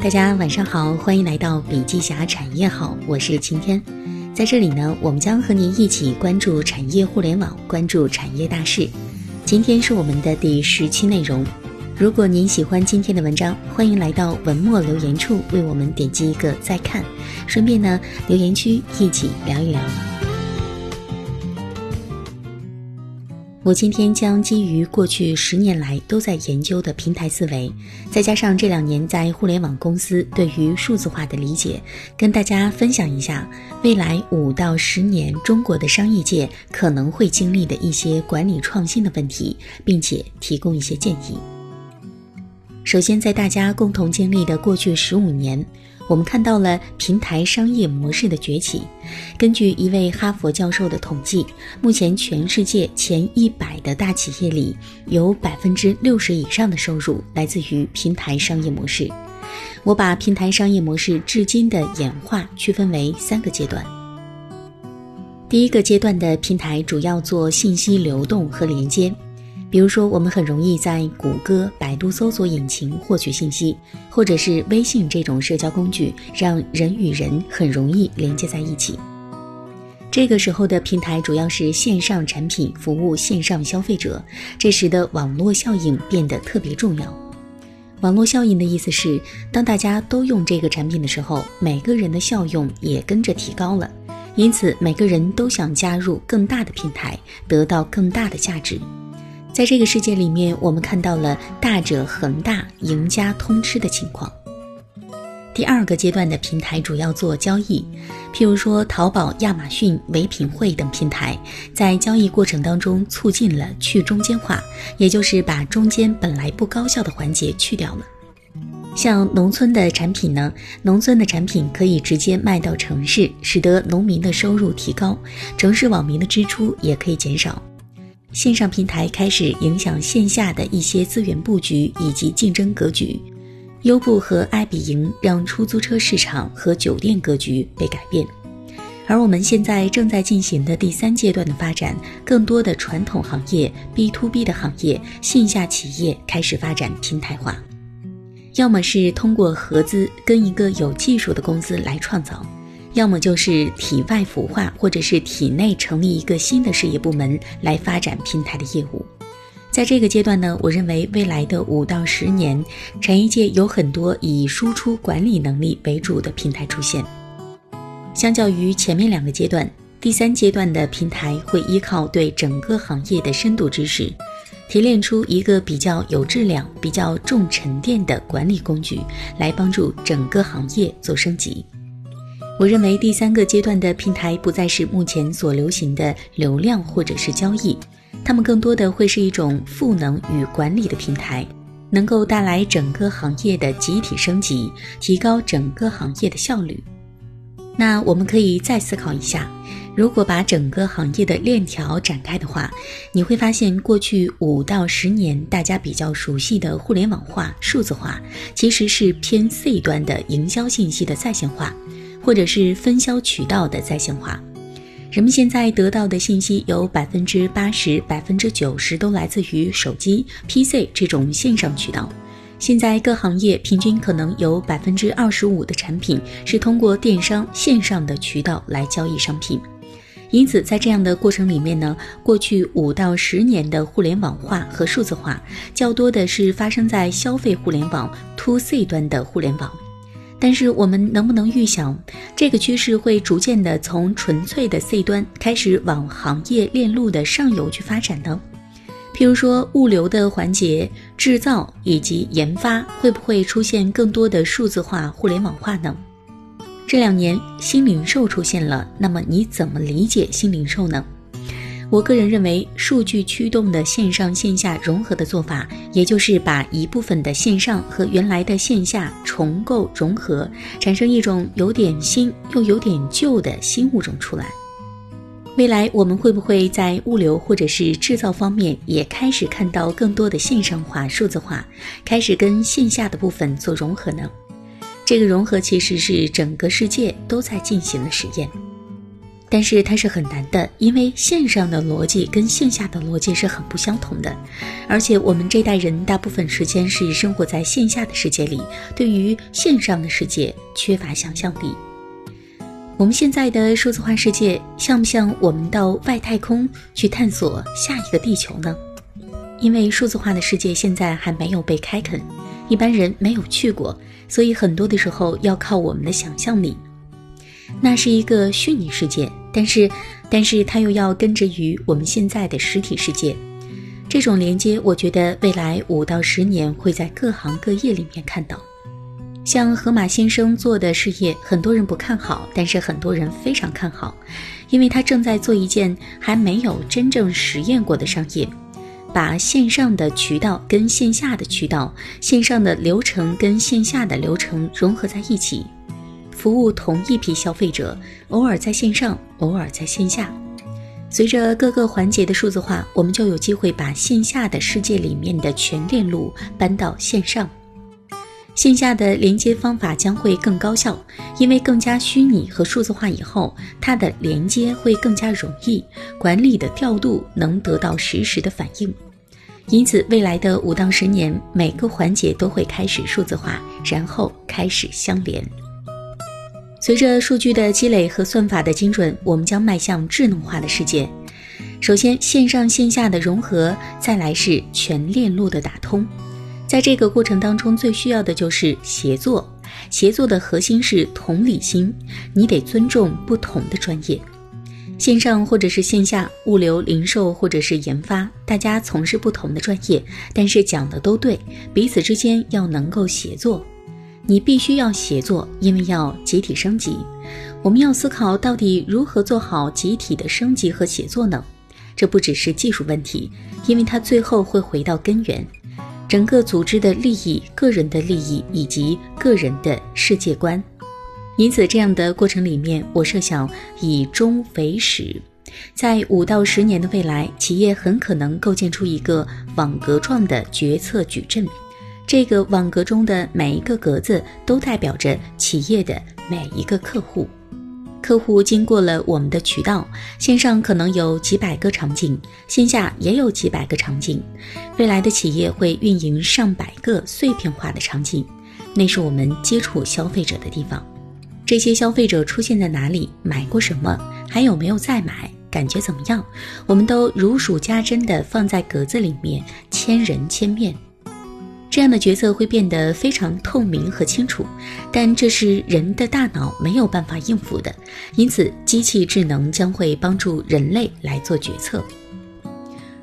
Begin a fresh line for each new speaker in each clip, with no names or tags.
大家晚上好，欢迎来到笔记侠产业好，我是晴天，在这里呢，我们将和您一起关注产业互联网，关注产业大事。今天是我们的第十期内容。如果您喜欢今天的文章，欢迎来到文末留言处为我们点击一个再看，顺便呢，留言区一起聊一聊。我今天将基于过去十年来都在研究的平台思维，再加上这两年在互联网公司对于数字化的理解，跟大家分享一下未来五到十年中国的商业界可能会经历的一些管理创新的问题，并且提供一些建议。首先，在大家共同经历的过去十五年。我们看到了平台商业模式的崛起。根据一位哈佛教授的统计，目前全世界前一百的大企业里，有百分之六十以上的收入来自于平台商业模式。我把平台商业模式至今的演化区分为三个阶段。第一个阶段的平台主要做信息流动和连接。比如说，我们很容易在谷歌、百度搜索引擎获取信息，或者是微信这种社交工具，让人与人很容易连接在一起。这个时候的平台主要是线上产品服务线上消费者，这时的网络效应变得特别重要。网络效应的意思是，当大家都用这个产品的时候，每个人的效用也跟着提高了，因此每个人都想加入更大的平台，得到更大的价值。在这个世界里面，我们看到了大者恒大、赢家通吃的情况。第二个阶段的平台主要做交易，譬如说淘宝、亚马逊、唯品会等平台，在交易过程当中促进了去中间化，也就是把中间本来不高效的环节去掉了。像农村的产品呢，农村的产品可以直接卖到城市，使得农民的收入提高，城市网民的支出也可以减少。线上平台开始影响线下的一些资源布局以及竞争格局，优步和爱彼迎让出租车市场和酒店格局被改变，而我们现在正在进行的第三阶段的发展，更多的传统行业 B to B 的行业线下企业开始发展平台化，要么是通过合资跟一个有技术的公司来创造。要么就是体外孵化，或者是体内成立一个新的事业部门来发展平台的业务。在这个阶段呢，我认为未来的五到十年，产业界有很多以输出管理能力为主的平台出现。相较于前面两个阶段，第三阶段的平台会依靠对整个行业的深度知识，提炼出一个比较有质量、比较重沉淀的管理工具，来帮助整个行业做升级。我认为第三个阶段的平台不再是目前所流行的流量或者是交易，它们更多的会是一种赋能与管理的平台，能够带来整个行业的集体升级，提高整个行业的效率。那我们可以再思考一下，如果把整个行业的链条展开的话，你会发现过去五到十年大家比较熟悉的互联网化、数字化，其实是偏 C 端的营销信息的在线化。或者是分销渠道的在线化，人们现在得到的信息有百分之八十、百分之九十都来自于手机、PC 这种线上渠道。现在各行业平均可能有百分之二十五的产品是通过电商线上的渠道来交易商品。因此，在这样的过程里面呢，过去五到十年的互联网化和数字化，较多的是发生在消费互联网 To C 端的互联网。但是我们能不能预想，这个趋势会逐渐的从纯粹的 C 端开始往行业链路的上游去发展呢？譬如说物流的环节、制造以及研发，会不会出现更多的数字化、互联网化呢？这两年新零售出现了，那么你怎么理解新零售呢？我个人认为，数据驱动的线上线下融合的做法，也就是把一部分的线上和原来的线下重构融合，产生一种有点新又有点旧的新物种出来。未来我们会不会在物流或者是制造方面也开始看到更多的线上化、数字化，开始跟线下的部分做融合呢？这个融合其实是整个世界都在进行的实验。但是它是很难的，因为线上的逻辑跟线下的逻辑是很不相同的，而且我们这代人大部分时间是生活在线下的世界里，对于线上的世界缺乏想象力。我们现在的数字化世界像不像我们到外太空去探索下一个地球呢？因为数字化的世界现在还没有被开垦，一般人没有去过，所以很多的时候要靠我们的想象力。那是一个虚拟世界，但是，但是它又要根植于我们现在的实体世界。这种连接，我觉得未来五到十年会在各行各业里面看到。像河马先生做的事业，很多人不看好，但是很多人非常看好，因为他正在做一件还没有真正实验过的商业，把线上的渠道跟线下的渠道、线上的流程跟线下的流程融合在一起。服务同一批消费者，偶尔在线上，偶尔在线下。随着各个环节的数字化，我们就有机会把线下的世界里面的全链路搬到线上。线下的连接方法将会更高效，因为更加虚拟和数字化以后，它的连接会更加容易，管理的调度能得到实时的反应。因此，未来的五到十年，每个环节都会开始数字化，然后开始相连。随着数据的积累和算法的精准，我们将迈向智能化的世界。首先，线上线下的融合，再来是全链路的打通。在这个过程当中，最需要的就是协作。协作的核心是同理心，你得尊重不同的专业。线上或者是线下，物流、零售或者是研发，大家从事不同的专业，但是讲的都对，彼此之间要能够协作。你必须要协作，因为要集体升级。我们要思考到底如何做好集体的升级和协作呢？这不只是技术问题，因为它最后会回到根源，整个组织的利益、个人的利益以及个人的世界观。因此，这样的过程里面，我设想以终为始，在五到十年的未来，企业很可能构建出一个网格状的决策矩阵。这个网格中的每一个格子都代表着企业的每一个客户，客户经过了我们的渠道，线上可能有几百个场景，线下也有几百个场景。未来的企业会运营上百个碎片化的场景，那是我们接触消费者的地方。这些消费者出现在哪里，买过什么，还有没有再买，感觉怎么样，我们都如数家珍地放在格子里面，千人千面。这样的决策会变得非常透明和清楚，但这是人的大脑没有办法应付的，因此机器智能将会帮助人类来做决策。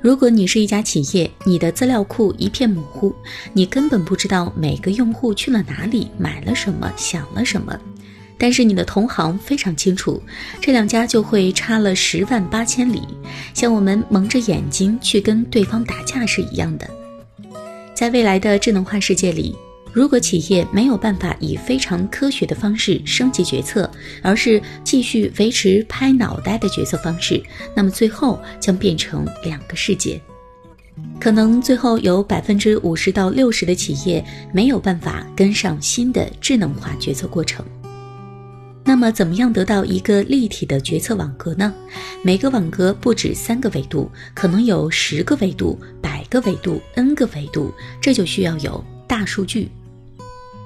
如果你是一家企业，你的资料库一片模糊，你根本不知道每个用户去了哪里、买了什么、想了什么，但是你的同行非常清楚，这两家就会差了十万八千里，像我们蒙着眼睛去跟对方打架是一样的。在未来的智能化世界里，如果企业没有办法以非常科学的方式升级决策，而是继续维持拍脑袋的决策方式，那么最后将变成两个世界。可能最后有百分之五十到六十的企业没有办法跟上新的智能化决策过程。那么，怎么样得到一个立体的决策网格呢？每个网格不止三个维度，可能有十个维度。百个维度，n 个维度，这就需要有大数据。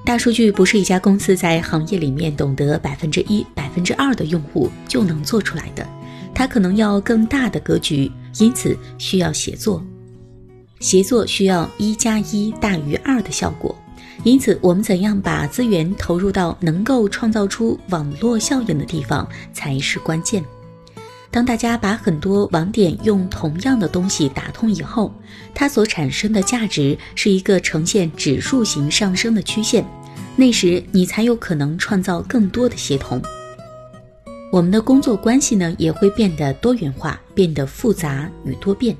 大数据不是一家公司在行业里面懂得百分之一、百分之二的用户就能做出来的，它可能要更大的格局，因此需要协作。协作需要一加一大于二的效果，因此我们怎样把资源投入到能够创造出网络效应的地方才是关键。当大家把很多网点用同样的东西打通以后，它所产生的价值是一个呈现指数型上升的曲线，那时你才有可能创造更多的协同。我们的工作关系呢也会变得多元化，变得复杂与多变。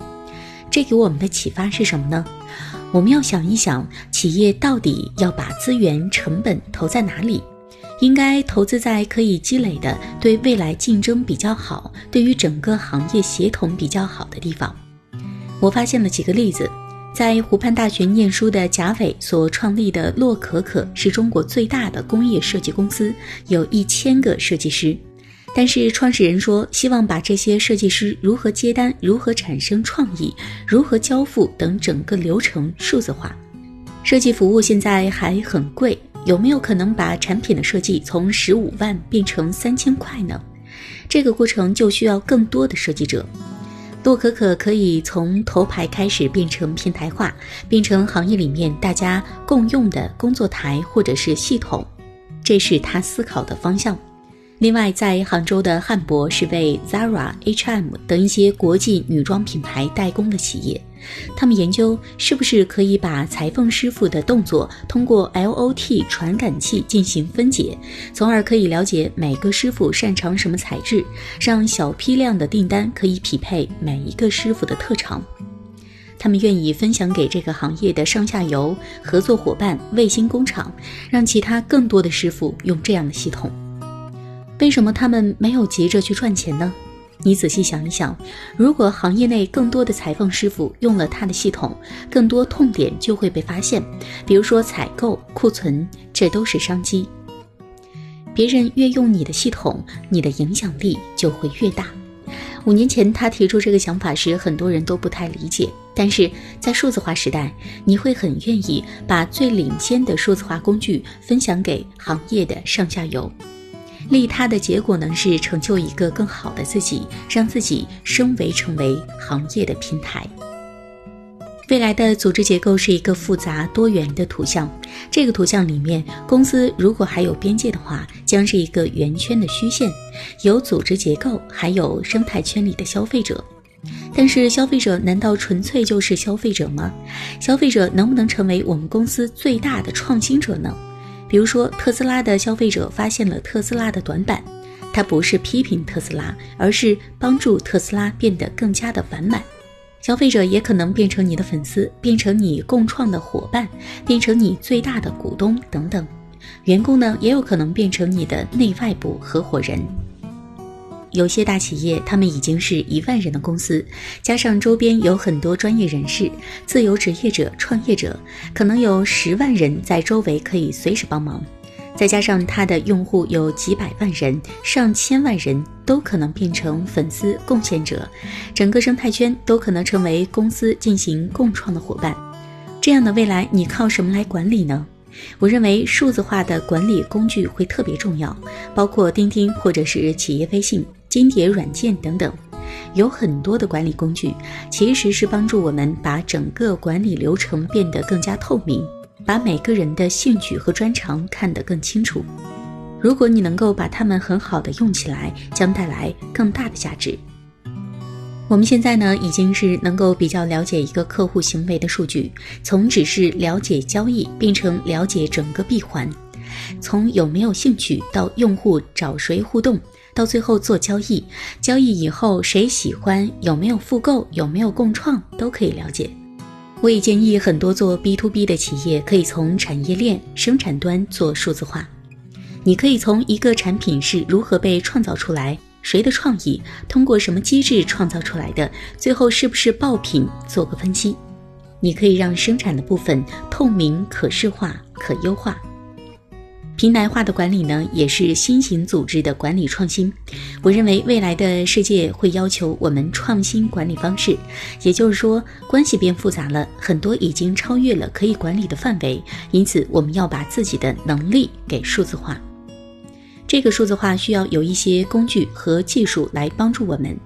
这给我们的启发是什么呢？我们要想一想，企业到底要把资源成本投在哪里？应该投资在可以积累的、对未来竞争比较好、对于整个行业协同比较好的地方。我发现了几个例子，在湖畔大学念书的贾伟所创立的洛可可是中国最大的工业设计公司，有一千个设计师。但是创始人说，希望把这些设计师如何接单、如何产生创意、如何交付等整个流程数字化。设计服务现在还很贵，有没有可能把产品的设计从十五万变成三千块呢？这个过程就需要更多的设计者。洛可可可以从头牌开始变成平台化，变成行业里面大家共用的工作台或者是系统，这是他思考的方向。另外，在杭州的汉博是为 Zara、H&M 等一些国际女装品牌代工的企业。他们研究是不是可以把裁缝师傅的动作通过 LOT 传感器进行分解，从而可以了解每个师傅擅长什么材质，让小批量的订单可以匹配每一个师傅的特长。他们愿意分享给这个行业的上下游合作伙伴、卫星工厂，让其他更多的师傅用这样的系统。为什么他们没有急着去赚钱呢？你仔细想一想，如果行业内更多的裁缝师傅用了他的系统，更多痛点就会被发现，比如说采购、库存，这都是商机。别人越用你的系统，你的影响力就会越大。五年前他提出这个想法时，很多人都不太理解，但是在数字化时代，你会很愿意把最领先的数字化工具分享给行业的上下游。利他的结果呢，是成就一个更好的自己，让自己升维成为行业的平台。未来的组织结构是一个复杂多元的图像。这个图像里面，公司如果还有边界的话，将是一个圆圈的虚线。有组织结构，还有生态圈里的消费者。但是，消费者难道纯粹就是消费者吗？消费者能不能成为我们公司最大的创新者呢？比如说，特斯拉的消费者发现了特斯拉的短板，他不是批评特斯拉，而是帮助特斯拉变得更加的完满。消费者也可能变成你的粉丝，变成你共创的伙伴，变成你最大的股东等等。员工呢，也有可能变成你的内外部合伙人。有些大企业，他们已经是一万人的公司，加上周边有很多专业人士、自由职业者、创业者，可能有十万人在周围可以随时帮忙。再加上他的用户有几百万人、上千万人，都可能变成粉丝、贡献者，整个生态圈都可能成为公司进行共创的伙伴。这样的未来，你靠什么来管理呢？我认为数字化的管理工具会特别重要，包括钉钉或者是企业微信。金蝶软件等等，有很多的管理工具，其实是帮助我们把整个管理流程变得更加透明，把每个人的兴趣和专长看得更清楚。如果你能够把它们很好的用起来，将带来更大的价值。我们现在呢，已经是能够比较了解一个客户行为的数据，从只是了解交易变成了解整个闭环，从有没有兴趣到用户找谁互动。到最后做交易，交易以后谁喜欢，有没有复购，有没有共创，都可以了解。我也建议很多做 B to B 的企业可以从产业链、生产端做数字化。你可以从一个产品是如何被创造出来，谁的创意，通过什么机制创造出来的，最后是不是爆品，做个分析。你可以让生产的部分透明、可视化、可优化。平台化的管理呢，也是新型组织的管理创新。我认为未来的世界会要求我们创新管理方式，也就是说，关系变复杂了，很多已经超越了可以管理的范围。因此，我们要把自己的能力给数字化。这个数字化需要有一些工具和技术来帮助我们。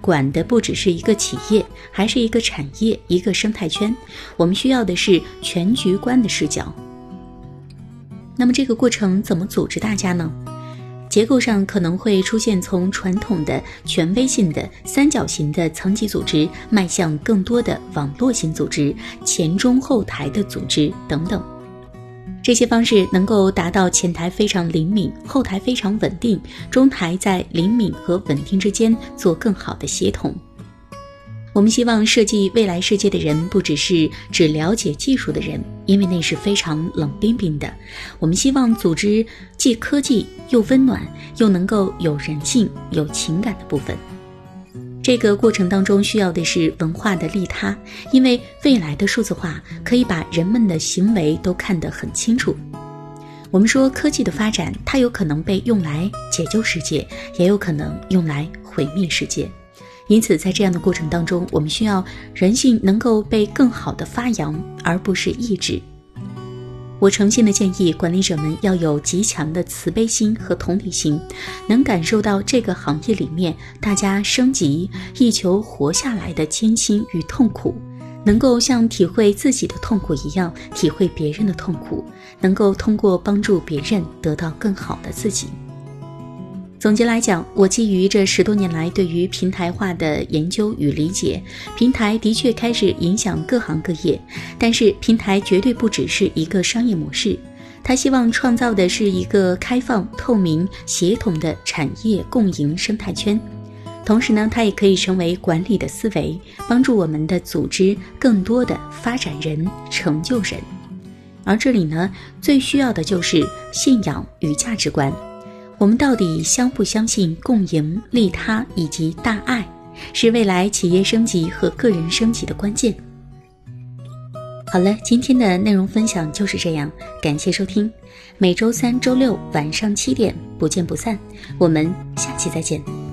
管的不只是一个企业，还是一个产业、一个生态圈。我们需要的是全局观的视角。那么这个过程怎么组织大家呢？结构上可能会出现从传统的权威性的三角形的层级组织，迈向更多的网络型组织、前中后台的组织等等。这些方式能够达到前台非常灵敏，后台非常稳定，中台在灵敏和稳定之间做更好的协同。我们希望设计未来世界的人，不只是只了解技术的人，因为那是非常冷冰冰的。我们希望组织既科技又温暖，又能够有人性、有情感的部分。这个过程当中需要的是文化的利他，因为未来的数字化可以把人们的行为都看得很清楚。我们说科技的发展，它有可能被用来解救世界，也有可能用来毁灭世界。因此，在这样的过程当中，我们需要人性能够被更好的发扬，而不是抑制。我诚心的建议管理者们要有极强的慈悲心和同理心，能感受到这个行业里面大家升级、一求活下来的艰辛与痛苦，能够像体会自己的痛苦一样体会别人的痛苦，能够通过帮助别人得到更好的自己。总结来讲，我基于这十多年来对于平台化的研究与理解，平台的确开始影响各行各业。但是，平台绝对不只是一个商业模式，它希望创造的是一个开放、透明、协同的产业共赢生态圈。同时呢，它也可以成为管理的思维，帮助我们的组织更多的发展人、成就人。而这里呢，最需要的就是信仰与价值观。我们到底相不相信共赢、利他以及大爱，是未来企业升级和个人升级的关键。好了，今天的内容分享就是这样，感谢收听，每周三、周六晚上七点不见不散，我们下期再见。